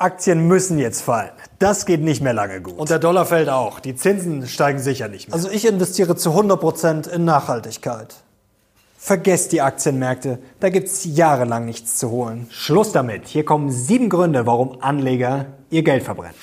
Aktien müssen jetzt fallen. Das geht nicht mehr lange gut. Und der Dollar fällt auch. Die Zinsen steigen sicher nicht mehr. Also ich investiere zu 100% in Nachhaltigkeit. Vergesst die Aktienmärkte, da gibt's jahrelang nichts zu holen. Schluss damit. Hier kommen sieben Gründe, warum Anleger ihr Geld verbrennen.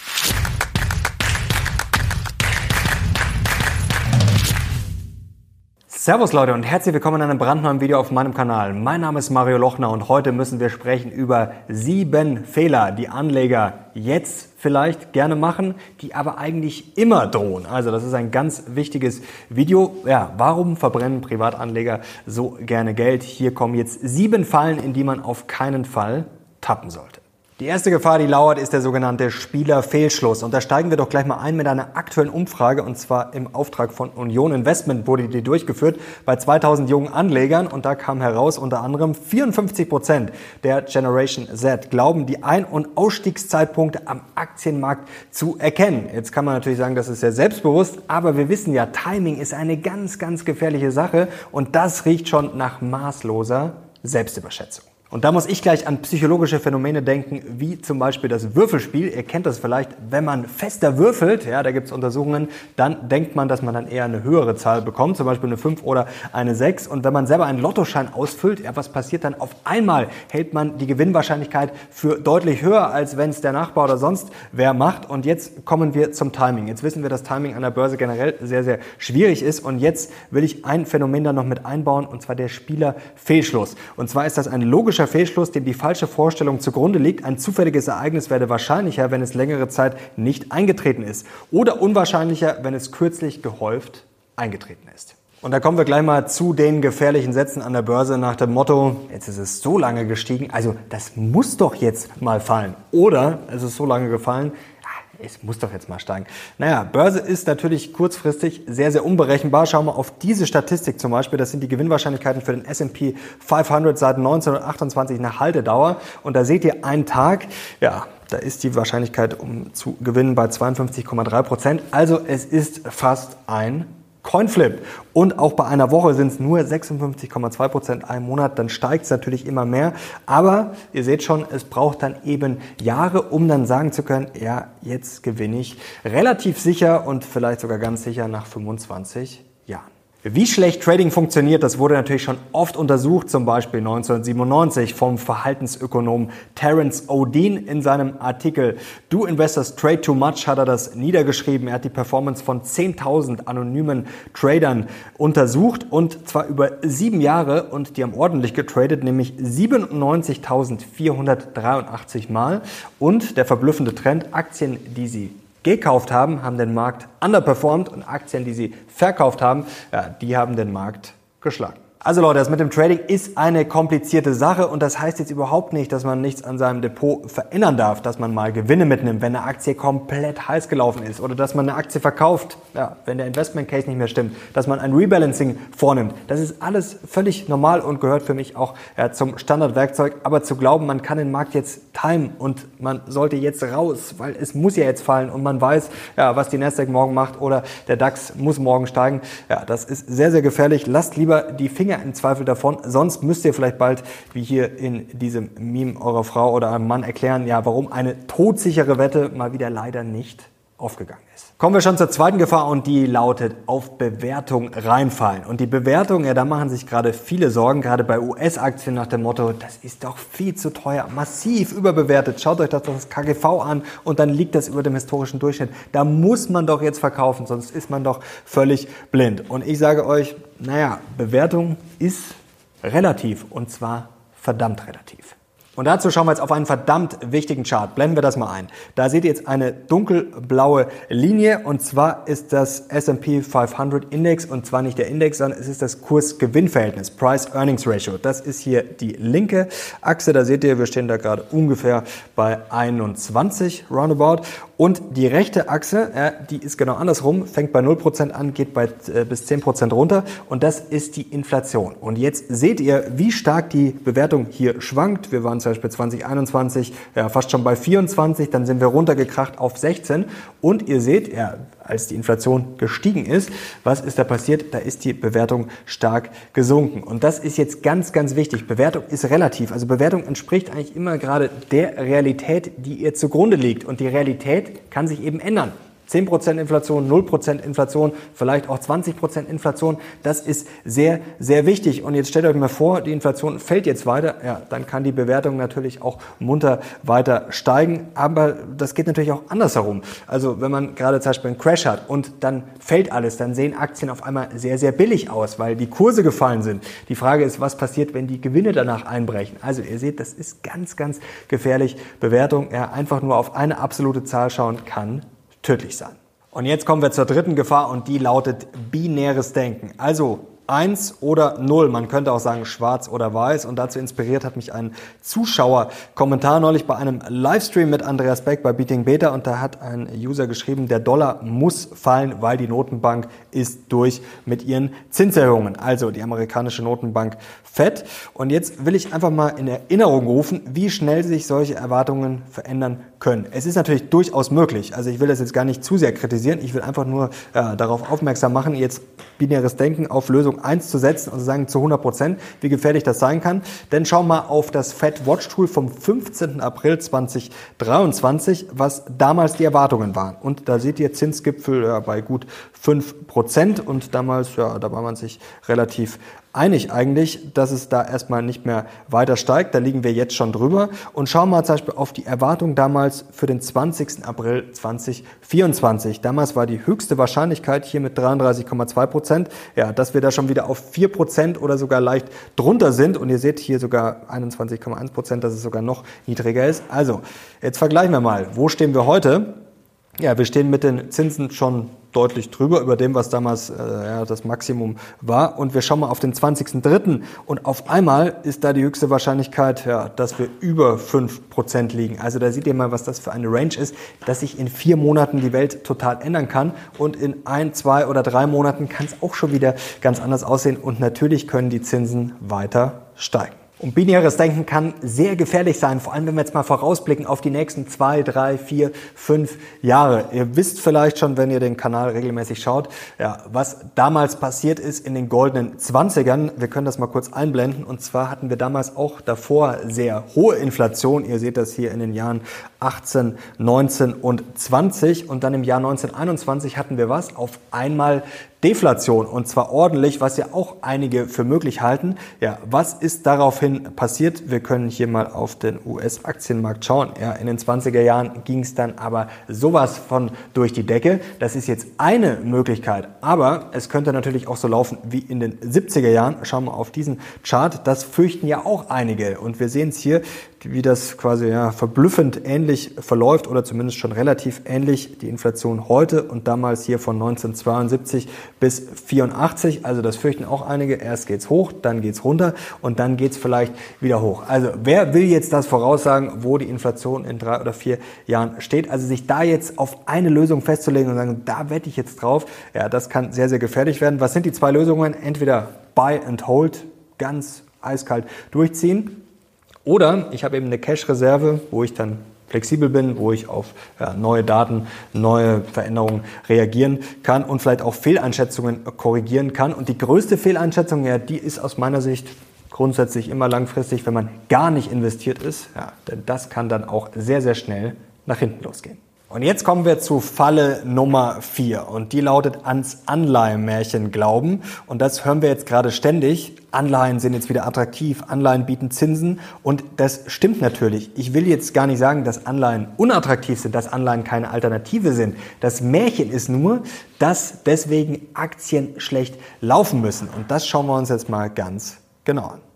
Servus Leute und herzlich willkommen in einem brandneuen Video auf meinem Kanal. Mein Name ist Mario Lochner und heute müssen wir sprechen über sieben Fehler, die Anleger jetzt vielleicht gerne machen, die aber eigentlich immer drohen. Also das ist ein ganz wichtiges Video. Ja, warum verbrennen Privatanleger so gerne Geld? Hier kommen jetzt sieben Fallen, in die man auf keinen Fall tappen sollte. Die erste Gefahr, die lauert, ist der sogenannte Spielerfehlschluss. Und da steigen wir doch gleich mal ein mit einer aktuellen Umfrage. Und zwar im Auftrag von Union Investment wurde die durchgeführt bei 2000 jungen Anlegern. Und da kam heraus unter anderem 54 Prozent der Generation Z glauben, die Ein- und Ausstiegszeitpunkte am Aktienmarkt zu erkennen. Jetzt kann man natürlich sagen, das ist sehr selbstbewusst. Aber wir wissen ja, Timing ist eine ganz, ganz gefährliche Sache. Und das riecht schon nach maßloser Selbstüberschätzung. Und da muss ich gleich an psychologische Phänomene denken, wie zum Beispiel das Würfelspiel. Ihr kennt das vielleicht, wenn man fester würfelt, ja, da gibt es Untersuchungen, dann denkt man, dass man dann eher eine höhere Zahl bekommt, zum Beispiel eine 5 oder eine 6. Und wenn man selber einen Lottoschein ausfüllt, ja, was passiert dann? Auf einmal hält man die Gewinnwahrscheinlichkeit für deutlich höher, als wenn es der Nachbar oder sonst wer macht. Und jetzt kommen wir zum Timing. Jetzt wissen wir, dass Timing an der Börse generell sehr, sehr schwierig ist. Und jetzt will ich ein Phänomen da noch mit einbauen, und zwar der Spielerfehlschluss. Und zwar ist das ein logischer logischer Fehlschluss, dem die falsche Vorstellung zugrunde liegt, ein zufälliges Ereignis werde wahrscheinlicher, wenn es längere Zeit nicht eingetreten ist oder unwahrscheinlicher, wenn es kürzlich gehäuft eingetreten ist. Und da kommen wir gleich mal zu den gefährlichen Sätzen an der Börse nach dem Motto, jetzt ist es so lange gestiegen, also das muss doch jetzt mal fallen. Oder es ist so lange gefallen, es muss doch jetzt mal steigen. Naja, Börse ist natürlich kurzfristig sehr, sehr unberechenbar. Schauen wir auf diese Statistik zum Beispiel. Das sind die Gewinnwahrscheinlichkeiten für den S&P 500 seit 1928 nach Haltedauer. Und da seht ihr einen Tag, ja, da ist die Wahrscheinlichkeit, um zu gewinnen, bei 52,3 Prozent. Also es ist fast ein Coinflip. Und auch bei einer Woche sind es nur 56,2 Prozent ein Monat. Dann steigt es natürlich immer mehr. Aber ihr seht schon, es braucht dann eben Jahre, um dann sagen zu können, ja, jetzt gewinne ich relativ sicher und vielleicht sogar ganz sicher nach 25 wie schlecht Trading funktioniert, das wurde natürlich schon oft untersucht, zum Beispiel 1997 vom Verhaltensökonom Terence O'Dean in seinem Artikel Do Investors Trade Too Much hat er das niedergeschrieben. Er hat die Performance von 10.000 anonymen Tradern untersucht und zwar über sieben Jahre und die haben ordentlich getradet, nämlich 97.483 Mal und der verblüffende Trend, Aktien, die sie gekauft haben, haben den Markt underperformed und Aktien, die sie verkauft haben, ja, die haben den Markt geschlagen. Also Leute, das mit dem Trading ist eine komplizierte Sache und das heißt jetzt überhaupt nicht, dass man nichts an seinem Depot verändern darf, dass man mal Gewinne mitnimmt, wenn eine Aktie komplett heiß gelaufen ist oder dass man eine Aktie verkauft, ja, wenn der Investment Case nicht mehr stimmt, dass man ein Rebalancing vornimmt. Das ist alles völlig normal und gehört für mich auch ja, zum Standardwerkzeug. Aber zu glauben, man kann den Markt jetzt timen und man sollte jetzt raus, weil es muss ja jetzt fallen und man weiß, ja, was die Nasdaq morgen macht oder der DAX muss morgen steigen, ja, das ist sehr, sehr gefährlich. Lasst lieber die Finger im Zweifel davon. Sonst müsst ihr vielleicht bald, wie hier in diesem Meme eurer Frau oder einem Mann erklären, ja, warum eine todsichere Wette mal wieder leider nicht aufgegangen ist. Kommen wir schon zur zweiten Gefahr und die lautet auf Bewertung reinfallen. Und die Bewertung, ja, da machen sich gerade viele Sorgen, gerade bei US-Aktien nach dem Motto, das ist doch viel zu teuer, massiv überbewertet. Schaut euch das, das KGV an und dann liegt das über dem historischen Durchschnitt. Da muss man doch jetzt verkaufen, sonst ist man doch völlig blind. Und ich sage euch, naja, Bewertung ist relativ und zwar verdammt relativ. Und dazu schauen wir jetzt auf einen verdammt wichtigen Chart. Blenden wir das mal ein. Da seht ihr jetzt eine dunkelblaue Linie und zwar ist das S&P 500 Index und zwar nicht der Index, sondern es ist das Kurs-Gewinn-Verhältnis, Price-Earnings-Ratio. Das ist hier die linke Achse. Da seht ihr, wir stehen da gerade ungefähr bei 21 roundabout und die rechte Achse, äh, die ist genau andersrum, fängt bei 0% an, geht bei, äh, bis 10% runter und das ist die Inflation. Und jetzt seht ihr, wie stark die Bewertung hier schwankt. Wir waren zum Beispiel 2021 ja, fast schon bei 24, dann sind wir runtergekracht auf 16 und ihr seht, ja, als die Inflation gestiegen ist, was ist da passiert? Da ist die Bewertung stark gesunken. Und das ist jetzt ganz, ganz wichtig. Bewertung ist relativ. Also Bewertung entspricht eigentlich immer gerade der Realität, die ihr zugrunde liegt. Und die Realität kann sich eben ändern. 10% Inflation, 0% Inflation, vielleicht auch 20% Inflation. Das ist sehr, sehr wichtig. Und jetzt stellt euch mal vor, die Inflation fällt jetzt weiter. Ja, dann kann die Bewertung natürlich auch munter weiter steigen. Aber das geht natürlich auch andersherum. Also wenn man gerade zum Beispiel einen Crash hat und dann fällt alles, dann sehen Aktien auf einmal sehr, sehr billig aus, weil die Kurse gefallen sind. Die Frage ist, was passiert, wenn die Gewinne danach einbrechen? Also ihr seht, das ist ganz, ganz gefährlich. Bewertung, ja, einfach nur auf eine absolute Zahl schauen kann tödlich sein. Und jetzt kommen wir zur dritten Gefahr und die lautet binäres Denken. Also 1 oder 0. Man könnte auch sagen schwarz oder weiß. Und dazu inspiriert hat mich ein Zuschauer-Kommentar neulich bei einem Livestream mit Andreas Beck bei Beating Beta. Und da hat ein User geschrieben, der Dollar muss fallen, weil die Notenbank ist durch mit ihren Zinserhöhungen. Also die amerikanische Notenbank FED. Und jetzt will ich einfach mal in Erinnerung rufen, wie schnell sich solche Erwartungen verändern können. Es ist natürlich durchaus möglich. Also ich will das jetzt gar nicht zu sehr kritisieren. Ich will einfach nur äh, darauf aufmerksam machen, jetzt binäres Denken auf Lösung 1 zu setzen und zu sagen zu 100 Prozent, wie gefährlich das sein kann. Denn schau mal auf das Fed Watch Tool vom 15. April 2023, was damals die Erwartungen waren. Und da seht ihr Zinsgipfel bei gut 5 Prozent und damals, ja, da war man sich relativ einig eigentlich, dass es da erstmal nicht mehr weiter steigt. Da liegen wir jetzt schon drüber. Und schauen wir mal zum Beispiel auf die Erwartung damals für den 20. April 2024. Damals war die höchste Wahrscheinlichkeit hier mit 33,2 Prozent, ja, dass wir da schon wieder auf 4 Prozent oder sogar leicht drunter sind. Und ihr seht hier sogar 21,1 Prozent, dass es sogar noch niedriger ist. Also, jetzt vergleichen wir mal. Wo stehen wir heute? Ja, wir stehen mit den Zinsen schon deutlich drüber, über dem, was damals äh, ja, das Maximum war. Und wir schauen mal auf den 20.03. und auf einmal ist da die höchste Wahrscheinlichkeit, ja, dass wir über 5% liegen. Also da seht ihr mal, was das für eine Range ist, dass sich in vier Monaten die Welt total ändern kann und in ein, zwei oder drei Monaten kann es auch schon wieder ganz anders aussehen und natürlich können die Zinsen weiter steigen. Und binäres Denken kann sehr gefährlich sein, vor allem wenn wir jetzt mal vorausblicken auf die nächsten zwei, drei, vier, fünf Jahre. Ihr wisst vielleicht schon, wenn ihr den Kanal regelmäßig schaut, ja, was damals passiert ist in den goldenen Zwanzigern. Wir können das mal kurz einblenden. Und zwar hatten wir damals auch davor sehr hohe Inflation. Ihr seht das hier in den Jahren 18, 19 und 20. Und dann im Jahr 1921 hatten wir was? Auf einmal Deflation und zwar ordentlich, was ja auch einige für möglich halten. Ja, was ist daraufhin passiert? Wir können hier mal auf den US-Aktienmarkt schauen. Ja, in den 20er Jahren ging es dann aber sowas von durch die Decke. Das ist jetzt eine Möglichkeit, aber es könnte natürlich auch so laufen wie in den 70er Jahren. Schauen wir auf diesen Chart. Das fürchten ja auch einige und wir sehen es hier, wie das quasi ja, verblüffend ähnlich verläuft oder zumindest schon relativ ähnlich die Inflation heute und damals hier von 1972 bis 84. Also das fürchten auch einige. Erst geht's hoch, dann geht's runter und dann geht's vielleicht wieder hoch. Also wer will jetzt das voraussagen, wo die Inflation in drei oder vier Jahren steht? Also sich da jetzt auf eine Lösung festzulegen und sagen, da wette ich jetzt drauf, ja, das kann sehr, sehr gefährlich werden. Was sind die zwei Lösungen? Entweder Buy and Hold, ganz eiskalt durchziehen oder ich habe eben eine Cash-Reserve, wo ich dann flexibel bin, wo ich auf ja, neue Daten, neue Veränderungen reagieren kann und vielleicht auch Fehleinschätzungen korrigieren kann. Und die größte Fehleinschätzung, ja, die ist aus meiner Sicht grundsätzlich immer langfristig, wenn man gar nicht investiert ist. Ja, denn das kann dann auch sehr, sehr schnell nach hinten losgehen. Und jetzt kommen wir zu Falle Nummer vier und die lautet ans Anleihenmärchen glauben. Und das hören wir jetzt gerade ständig. Anleihen sind jetzt wieder attraktiv, Anleihen bieten Zinsen und das stimmt natürlich. Ich will jetzt gar nicht sagen, dass Anleihen unattraktiv sind, dass Anleihen keine Alternative sind. Das Märchen ist nur, dass deswegen Aktien schlecht laufen müssen. Und das schauen wir uns jetzt mal ganz genau an.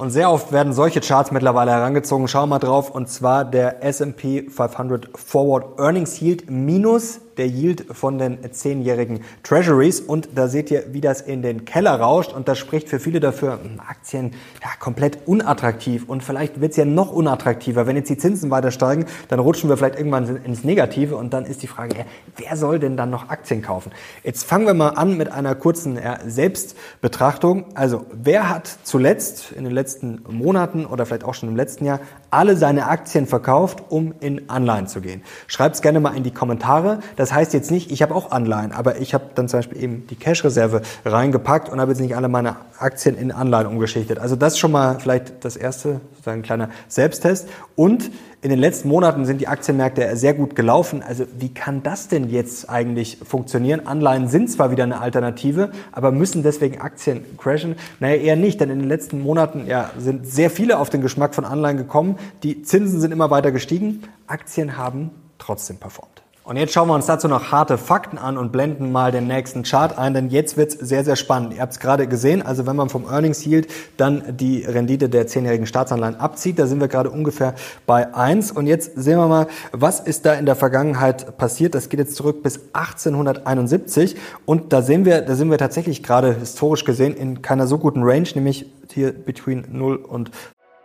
Und sehr oft werden solche Charts mittlerweile herangezogen. Schau mal drauf. Und zwar der S&P 500 Forward Earnings Yield minus der Yield von den zehnjährigen Treasuries. Und da seht ihr, wie das in den Keller rauscht. Und das spricht für viele dafür, hm, Aktien ja, komplett unattraktiv. Und vielleicht wird es ja noch unattraktiver. Wenn jetzt die Zinsen weiter steigen, dann rutschen wir vielleicht irgendwann ins Negative. Und dann ist die Frage, ja, wer soll denn dann noch Aktien kaufen? Jetzt fangen wir mal an mit einer kurzen ja, Selbstbetrachtung. Also, wer hat zuletzt in den letzten Monaten oder vielleicht auch schon im letzten Jahr alle seine Aktien verkauft, um in Anleihen zu gehen. Schreibt es gerne mal in die Kommentare. Das heißt jetzt nicht, ich habe auch Anleihen, aber ich habe dann zum Beispiel eben die Cash-Reserve reingepackt und habe jetzt nicht alle meine Aktien in Anleihen umgeschichtet. Also das ist schon mal vielleicht das erste, sozusagen ein kleiner Selbsttest. Und in den letzten Monaten sind die Aktienmärkte sehr gut gelaufen. Also wie kann das denn jetzt eigentlich funktionieren? Anleihen sind zwar wieder eine Alternative, aber müssen deswegen Aktien crashen? Naja, eher nicht, denn in den letzten Monaten ja, sind sehr viele auf den Geschmack von Anleihen gekommen. Die Zinsen sind immer weiter gestiegen. Aktien haben trotzdem performt. Und jetzt schauen wir uns dazu noch harte Fakten an und blenden mal den nächsten Chart ein, denn jetzt wird's sehr, sehr spannend. Ihr habt es gerade gesehen, also wenn man vom Earnings Yield dann die Rendite der zehnjährigen Staatsanleihen abzieht, da sind wir gerade ungefähr bei eins. Und jetzt sehen wir mal, was ist da in der Vergangenheit passiert. Das geht jetzt zurück bis 1871 und da sehen wir, da sind wir tatsächlich gerade historisch gesehen in keiner so guten Range, nämlich hier between 0 und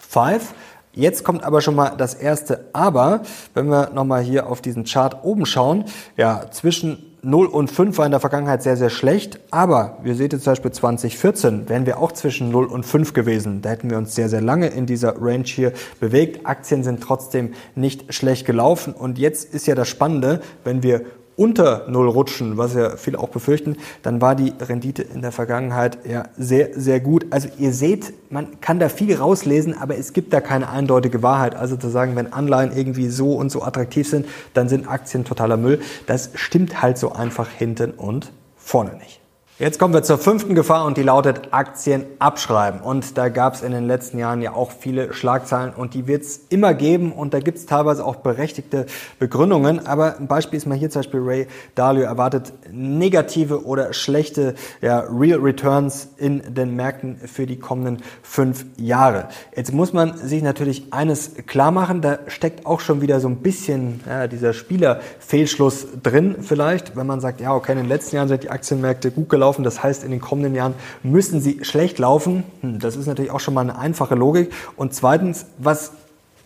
5. Jetzt kommt aber schon mal das erste Aber. Wenn wir nochmal hier auf diesen Chart oben schauen, ja, zwischen 0 und 5 war in der Vergangenheit sehr, sehr schlecht. Aber wir sehen jetzt zum Beispiel 2014, wären wir auch zwischen 0 und 5 gewesen. Da hätten wir uns sehr, sehr lange in dieser Range hier bewegt. Aktien sind trotzdem nicht schlecht gelaufen. Und jetzt ist ja das Spannende, wenn wir unter Null rutschen, was ja viele auch befürchten, dann war die Rendite in der Vergangenheit ja sehr, sehr gut. Also ihr seht, man kann da viel rauslesen, aber es gibt da keine eindeutige Wahrheit. Also zu sagen, wenn Anleihen irgendwie so und so attraktiv sind, dann sind Aktien totaler Müll. Das stimmt halt so einfach hinten und vorne nicht. Jetzt kommen wir zur fünften Gefahr und die lautet Aktien abschreiben. Und da gab es in den letzten Jahren ja auch viele Schlagzeilen und die wird es immer geben und da gibt es teilweise auch berechtigte Begründungen. Aber ein Beispiel ist mal hier zum Beispiel Ray Dalio erwartet negative oder schlechte ja, Real Returns in den Märkten für die kommenden fünf Jahre. Jetzt muss man sich natürlich eines klar machen, da steckt auch schon wieder so ein bisschen ja, dieser Spielerfehlschluss drin vielleicht, wenn man sagt, ja okay, in den letzten Jahren sind die Aktienmärkte gut gelaufen laufen. Das heißt, in den kommenden Jahren müssen sie schlecht laufen. Hm, das ist natürlich auch schon mal eine einfache Logik. Und zweitens, was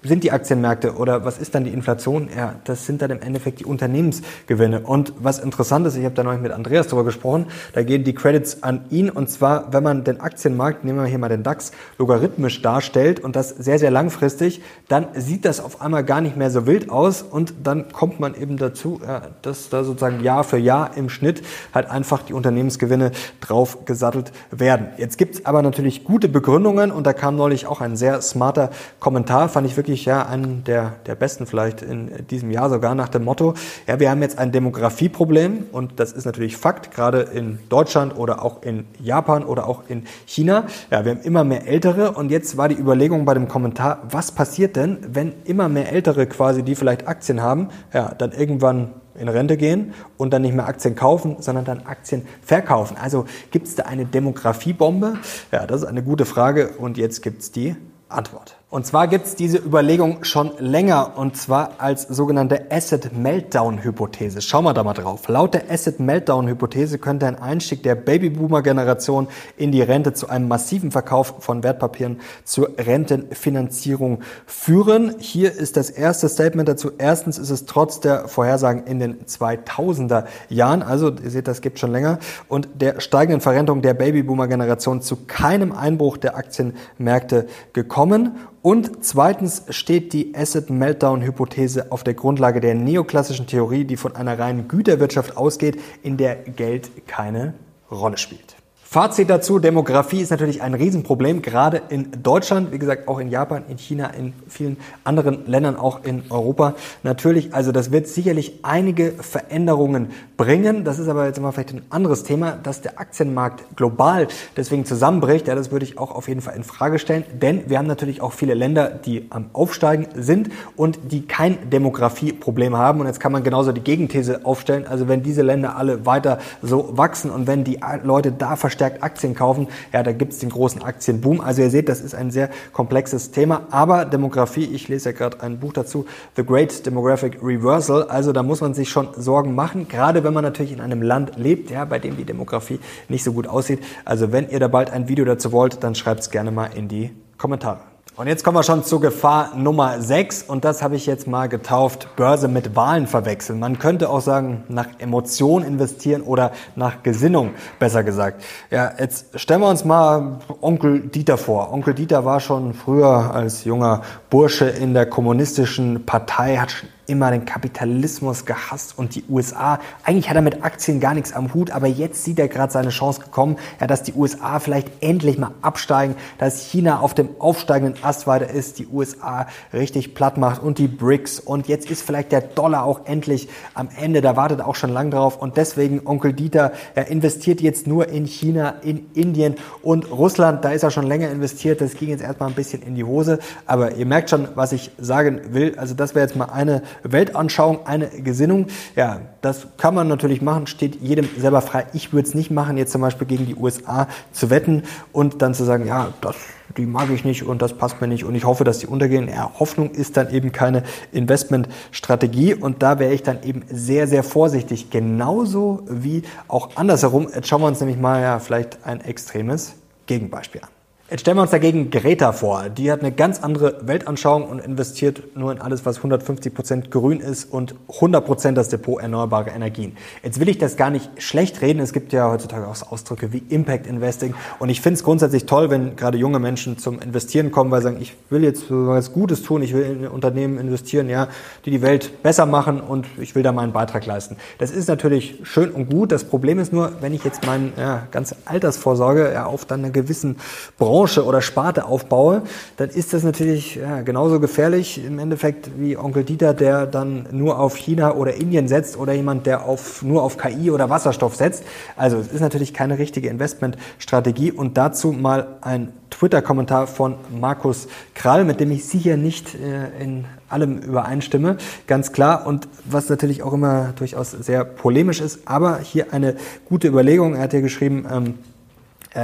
sind die Aktienmärkte oder was ist dann die Inflation? Ja, das sind dann im Endeffekt die Unternehmensgewinne. Und was interessant ist, ich habe da neulich mit Andreas darüber gesprochen, da gehen die Credits an ihn und zwar, wenn man den Aktienmarkt, nehmen wir hier mal den DAX, logarithmisch darstellt und das sehr, sehr langfristig, dann sieht das auf einmal gar nicht mehr so wild aus und dann kommt man eben dazu, dass da sozusagen Jahr für Jahr im Schnitt halt einfach die Unternehmensgewinne drauf gesattelt werden. Jetzt gibt's aber natürlich gute Begründungen und da kam neulich auch ein sehr smarter Kommentar, fand ich wirklich wirklich ja einen der, der besten vielleicht in diesem Jahr sogar nach dem Motto, ja, wir haben jetzt ein Demografieproblem und das ist natürlich Fakt, gerade in Deutschland oder auch in Japan oder auch in China. Ja, wir haben immer mehr Ältere und jetzt war die Überlegung bei dem Kommentar, was passiert denn, wenn immer mehr Ältere quasi, die vielleicht Aktien haben, ja, dann irgendwann in Rente gehen und dann nicht mehr Aktien kaufen, sondern dann Aktien verkaufen. Also gibt es da eine Demografiebombe? Ja, das ist eine gute Frage und jetzt gibt es die Antwort. Und zwar gibt es diese Überlegung schon länger und zwar als sogenannte Asset Meltdown Hypothese. Schauen wir da mal drauf. Laut der Asset Meltdown Hypothese könnte ein Einstieg der Babyboomer Generation in die Rente zu einem massiven Verkauf von Wertpapieren zur Rentenfinanzierung führen. Hier ist das erste Statement dazu. Erstens ist es trotz der Vorhersagen in den 2000er Jahren, also ihr seht, das gibt schon länger, und der steigenden Verrentung der Babyboomer Generation zu keinem Einbruch der Aktienmärkte gekommen. Und zweitens steht die Asset Meltdown Hypothese auf der Grundlage der neoklassischen Theorie, die von einer reinen Güterwirtschaft ausgeht, in der Geld keine Rolle spielt. Fazit dazu, Demografie ist natürlich ein Riesenproblem, gerade in Deutschland, wie gesagt auch in Japan, in China, in vielen anderen Ländern, auch in Europa. Natürlich, also das wird sicherlich einige Veränderungen bringen. Das ist aber jetzt mal vielleicht ein anderes Thema, dass der Aktienmarkt global deswegen zusammenbricht. Ja, das würde ich auch auf jeden Fall in Frage stellen, denn wir haben natürlich auch viele Länder, die am Aufsteigen sind und die kein Demografieproblem haben. Und jetzt kann man genauso die Gegenthese aufstellen. Also wenn diese Länder alle weiter so wachsen und wenn die Leute da verstehen, verstärkt Aktien kaufen, ja, da gibt's den großen Aktienboom. Also ihr seht, das ist ein sehr komplexes Thema. Aber Demografie, ich lese ja gerade ein Buch dazu, The Great Demographic Reversal. Also da muss man sich schon Sorgen machen, gerade wenn man natürlich in einem Land lebt, ja, bei dem die Demografie nicht so gut aussieht. Also wenn ihr da bald ein Video dazu wollt, dann schreibt's gerne mal in die Kommentare. Und jetzt kommen wir schon zur Gefahr Nummer 6 und das habe ich jetzt mal getauft, Börse mit Wahlen verwechseln. Man könnte auch sagen, nach Emotion investieren oder nach Gesinnung, besser gesagt. Ja, jetzt stellen wir uns mal Onkel Dieter vor. Onkel Dieter war schon früher als junger Bursche in der kommunistischen Partei, hat immer den Kapitalismus gehasst und die USA. Eigentlich hat er mit Aktien gar nichts am Hut, aber jetzt sieht er gerade seine Chance gekommen, ja, dass die USA vielleicht endlich mal absteigen, dass China auf dem aufsteigenden Ast weiter ist, die USA richtig platt macht und die BRICS. Und jetzt ist vielleicht der Dollar auch endlich am Ende, da wartet auch schon lang drauf. Und deswegen Onkel Dieter, er investiert jetzt nur in China, in Indien und Russland, da ist er schon länger investiert, das ging jetzt erstmal ein bisschen in die Hose, aber ihr merkt schon, was ich sagen will, also das wäre jetzt mal eine Weltanschauung, eine Gesinnung. Ja, das kann man natürlich machen, steht jedem selber frei. Ich würde es nicht machen, jetzt zum Beispiel gegen die USA zu wetten und dann zu sagen, ja, das, die mag ich nicht und das passt mir nicht und ich hoffe, dass die untergehen. Ja, Hoffnung ist dann eben keine Investmentstrategie und da wäre ich dann eben sehr, sehr vorsichtig. Genauso wie auch andersherum. Jetzt schauen wir uns nämlich mal ja vielleicht ein extremes Gegenbeispiel an. Jetzt stellen wir uns dagegen Greta vor. Die hat eine ganz andere Weltanschauung und investiert nur in alles, was 150 Prozent grün ist und 100 Prozent das Depot erneuerbare Energien. Jetzt will ich das gar nicht schlecht reden. Es gibt ja heutzutage auch Ausdrücke wie Impact Investing. Und ich finde es grundsätzlich toll, wenn gerade junge Menschen zum Investieren kommen, weil sie sagen, ich will jetzt was Gutes tun, ich will in Unternehmen investieren, ja, die die Welt besser machen und ich will da meinen Beitrag leisten. Das ist natürlich schön und gut. Das Problem ist nur, wenn ich jetzt meine ja, ganze Altersvorsorge ja, auf dann einer gewissen Branche Branche oder Sparte aufbaue, dann ist das natürlich ja, genauso gefährlich im Endeffekt wie Onkel Dieter, der dann nur auf China oder Indien setzt oder jemand, der auf, nur auf KI oder Wasserstoff setzt. Also es ist natürlich keine richtige Investmentstrategie und dazu mal ein Twitter-Kommentar von Markus Krall, mit dem ich sicher nicht äh, in allem übereinstimme, ganz klar. Und was natürlich auch immer durchaus sehr polemisch ist, aber hier eine gute Überlegung. Er hat hier geschrieben, ähm,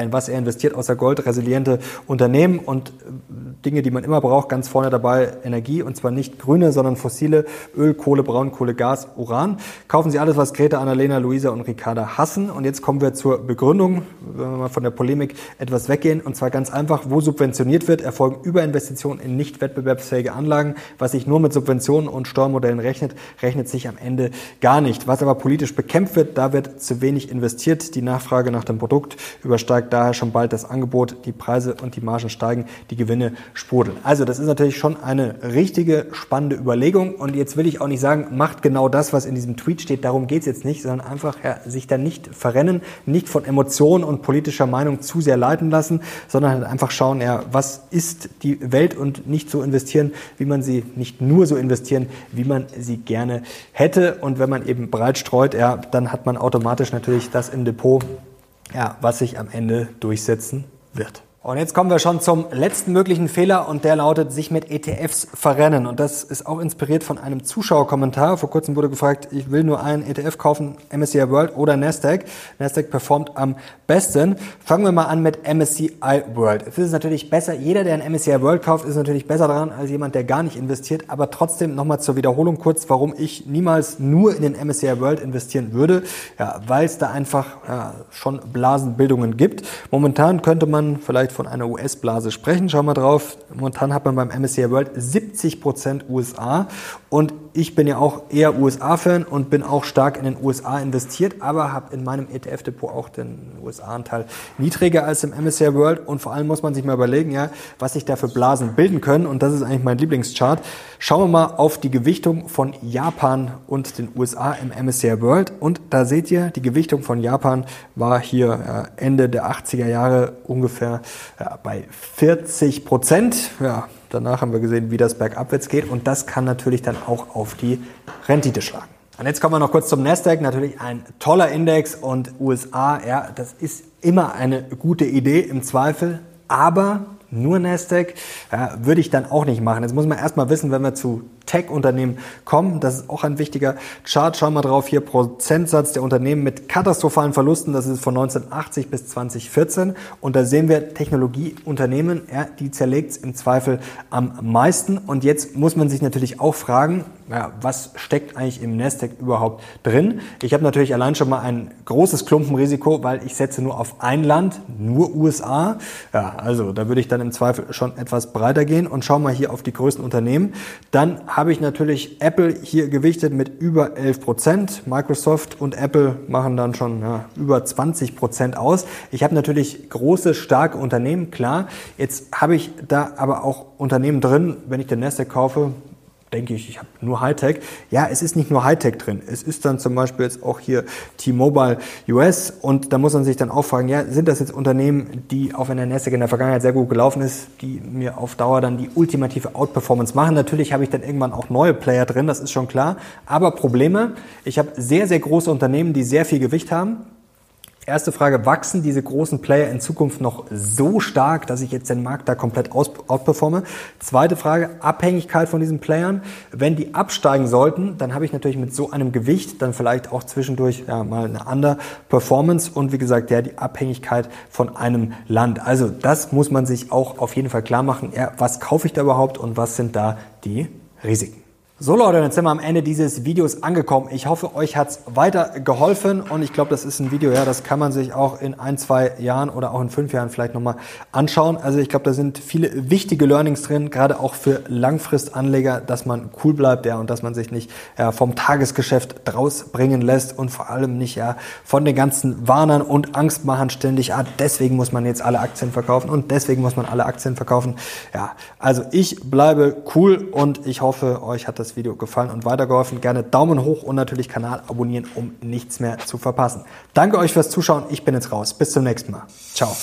in was er investiert, außer Gold, resiliente Unternehmen. Und Dinge, die man immer braucht, ganz vorne dabei Energie und zwar nicht grüne, sondern fossile, Öl, Kohle, Braunkohle, Gas, Uran. Kaufen Sie alles, was Greta, Annalena, Luisa und Ricarda hassen. Und jetzt kommen wir zur Begründung, wenn wir mal von der Polemik etwas weggehen. Und zwar ganz einfach, wo subventioniert wird, erfolgen Überinvestitionen in nicht wettbewerbsfähige Anlagen. Was sich nur mit Subventionen und Steuermodellen rechnet, rechnet sich am Ende gar nicht. Was aber politisch bekämpft wird, da wird zu wenig investiert. Die Nachfrage nach dem Produkt übersteigt daher schon bald das Angebot, die Preise und die Margen steigen, die Gewinne sprudeln. Also das ist natürlich schon eine richtige, spannende Überlegung. Und jetzt will ich auch nicht sagen, macht genau das, was in diesem Tweet steht. Darum geht es jetzt nicht, sondern einfach ja, sich da nicht verrennen, nicht von Emotionen und politischer Meinung zu sehr leiten lassen, sondern halt einfach schauen, ja, was ist die Welt und nicht so investieren, wie man sie, nicht nur so investieren, wie man sie gerne hätte. Und wenn man eben breit streut, ja, dann hat man automatisch natürlich das im Depot, ja, was sich am Ende durchsetzen wird. Und jetzt kommen wir schon zum letzten möglichen Fehler und der lautet, sich mit ETFs verrennen. Und das ist auch inspiriert von einem Zuschauerkommentar. Vor kurzem wurde gefragt, ich will nur einen ETF kaufen, MSCI World oder Nasdaq. Nasdaq performt am besten. Fangen wir mal an mit MSCI World. Es ist natürlich besser, jeder, der ein MSCI World kauft, ist natürlich besser dran als jemand, der gar nicht investiert. Aber trotzdem nochmal zur Wiederholung kurz, warum ich niemals nur in den MSCI World investieren würde. Ja, weil es da einfach ja, schon Blasenbildungen gibt. Momentan könnte man vielleicht von einer US-Blase sprechen. Schauen wir drauf. Momentan hat man beim MSCI World 70 Prozent USA und ich bin ja auch eher USA-Fan und bin auch stark in den USA investiert, aber habe in meinem ETF-Depot auch den USA-Anteil niedriger als im MSCI World. Und vor allem muss man sich mal überlegen, ja, was sich da für Blasen bilden können. Und das ist eigentlich mein Lieblingschart. Schauen wir mal auf die Gewichtung von Japan und den USA im MSCI World. Und da seht ihr, die Gewichtung von Japan war hier Ende der 80er Jahre ungefähr bei 40 Prozent. Ja, Danach haben wir gesehen, wie das bergabwärts geht und das kann natürlich dann auch auf die Rendite schlagen. Und jetzt kommen wir noch kurz zum Nasdaq. Natürlich ein toller Index und USA, ja, das ist immer eine gute Idee im Zweifel, aber nur Nasdaq ja, würde ich dann auch nicht machen. Jetzt muss man erstmal wissen, wenn wir zu Tech-Unternehmen kommen. Das ist auch ein wichtiger Chart. Schauen wir drauf hier Prozentsatz der Unternehmen mit katastrophalen Verlusten. Das ist von 1980 bis 2014. Und da sehen wir Technologieunternehmen, ja, die zerlegt es im Zweifel am meisten. Und jetzt muss man sich natürlich auch fragen, ja, was steckt eigentlich im Nasdaq überhaupt drin? Ich habe natürlich allein schon mal ein großes Klumpenrisiko, weil ich setze nur auf ein Land, nur USA. Ja, also da würde ich dann im Zweifel schon etwas breiter gehen und schau mal hier auf die größten Unternehmen. Dann habe ich natürlich Apple hier gewichtet mit über 11 Prozent. Microsoft und Apple machen dann schon ja, über 20 Prozent aus. Ich habe natürlich große, starke Unternehmen, klar. Jetzt habe ich da aber auch Unternehmen drin, wenn ich den Nasdaq kaufe, denke ich, ich habe nur Hightech. Ja, es ist nicht nur Hightech drin. Es ist dann zum Beispiel jetzt auch hier T-Mobile US und da muss man sich dann auch fragen, ja, sind das jetzt Unternehmen, die auch wenn der Nasdaq in der Vergangenheit sehr gut gelaufen ist, die mir auf Dauer dann die ultimative Outperformance machen? Natürlich habe ich dann irgendwann auch neue Player drin, das ist schon klar. Aber Probleme, ich habe sehr, sehr große Unternehmen, die sehr viel Gewicht haben Erste Frage, wachsen diese großen Player in Zukunft noch so stark, dass ich jetzt den Markt da komplett outperforme? Zweite Frage, Abhängigkeit von diesen Playern. Wenn die absteigen sollten, dann habe ich natürlich mit so einem Gewicht dann vielleicht auch zwischendurch ja, mal eine andere Performance und wie gesagt, ja, die Abhängigkeit von einem Land. Also das muss man sich auch auf jeden Fall klar machen. Ja, was kaufe ich da überhaupt und was sind da die Risiken? So Leute, jetzt sind wir am Ende dieses Videos angekommen. Ich hoffe, euch hat's weiter geholfen und ich glaube, das ist ein Video, ja, das kann man sich auch in ein, zwei Jahren oder auch in fünf Jahren vielleicht nochmal anschauen. Also ich glaube, da sind viele wichtige Learnings drin, gerade auch für Langfristanleger, dass man cool bleibt, ja, und dass man sich nicht ja, vom Tagesgeschäft draus bringen lässt und vor allem nicht ja von den ganzen Warnern und Angstmachern ständig, ah, deswegen muss man jetzt alle Aktien verkaufen und deswegen muss man alle Aktien verkaufen. Ja, also ich bleibe cool und ich hoffe, euch hat das das Video gefallen und weitergeholfen, gerne Daumen hoch und natürlich Kanal abonnieren, um nichts mehr zu verpassen. Danke euch fürs Zuschauen. Ich bin jetzt raus. Bis zum nächsten Mal. Ciao.